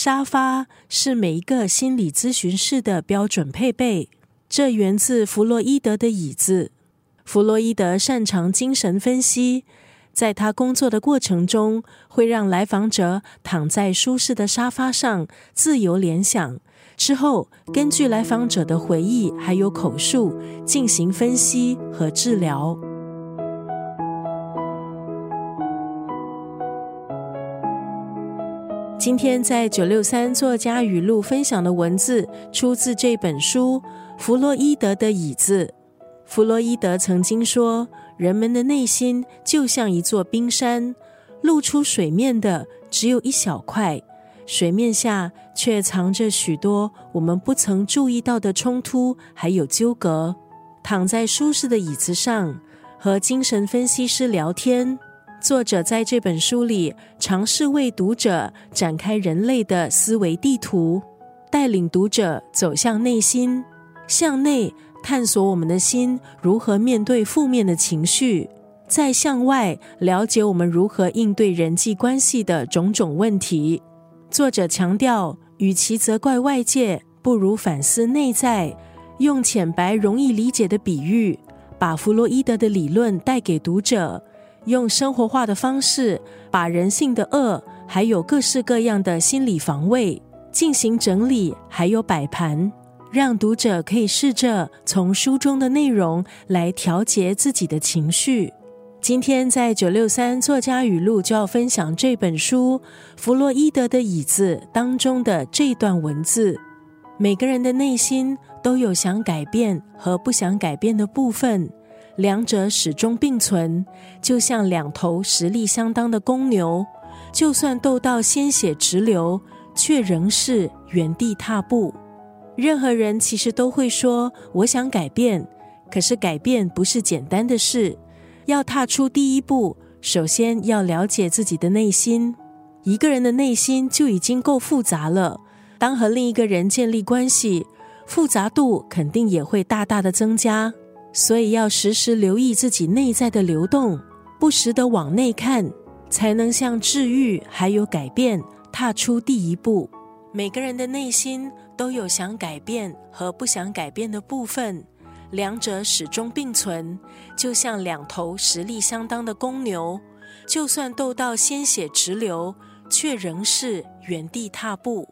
沙发是每一个心理咨询师的标准配备。这源自弗洛伊德的椅子。弗洛伊德擅长精神分析，在他工作的过程中，会让来访者躺在舒适的沙发上，自由联想。之后，根据来访者的回忆还有口述进行分析和治疗。今天在九六三作家语录分享的文字，出自这本书《弗洛伊德的椅子》。弗洛伊德曾经说：“人们的内心就像一座冰山，露出水面的只有一小块，水面下却藏着许多我们不曾注意到的冲突还有纠葛。”躺在舒适的椅子上，和精神分析师聊天。作者在这本书里尝试为读者展开人类的思维地图，带领读者走向内心，向内。探索我们的心如何面对负面的情绪，再向外了解我们如何应对人际关系的种种问题。作者强调，与其责怪外界，不如反思内在。用浅白、容易理解的比喻，把弗洛伊德的理论带给读者，用生活化的方式，把人性的恶，还有各式各样的心理防卫进行整理，还有摆盘。让读者可以试着从书中的内容来调节自己的情绪。今天在九六三作家语录就要分享这本书《弗洛伊德的椅子》当中的这段文字。每个人的内心都有想改变和不想改变的部分，两者始终并存，就像两头实力相当的公牛，就算斗到鲜血直流，却仍是原地踏步。任何人其实都会说：“我想改变。”可是改变不是简单的事，要踏出第一步，首先要了解自己的内心。一个人的内心就已经够复杂了，当和另一个人建立关系，复杂度肯定也会大大的增加。所以要时时留意自己内在的流动，不时的往内看，才能向治愈还有改变踏出第一步。每个人的内心。都有想改变和不想改变的部分，两者始终并存，就像两头实力相当的公牛，就算斗到鲜血直流，却仍是原地踏步。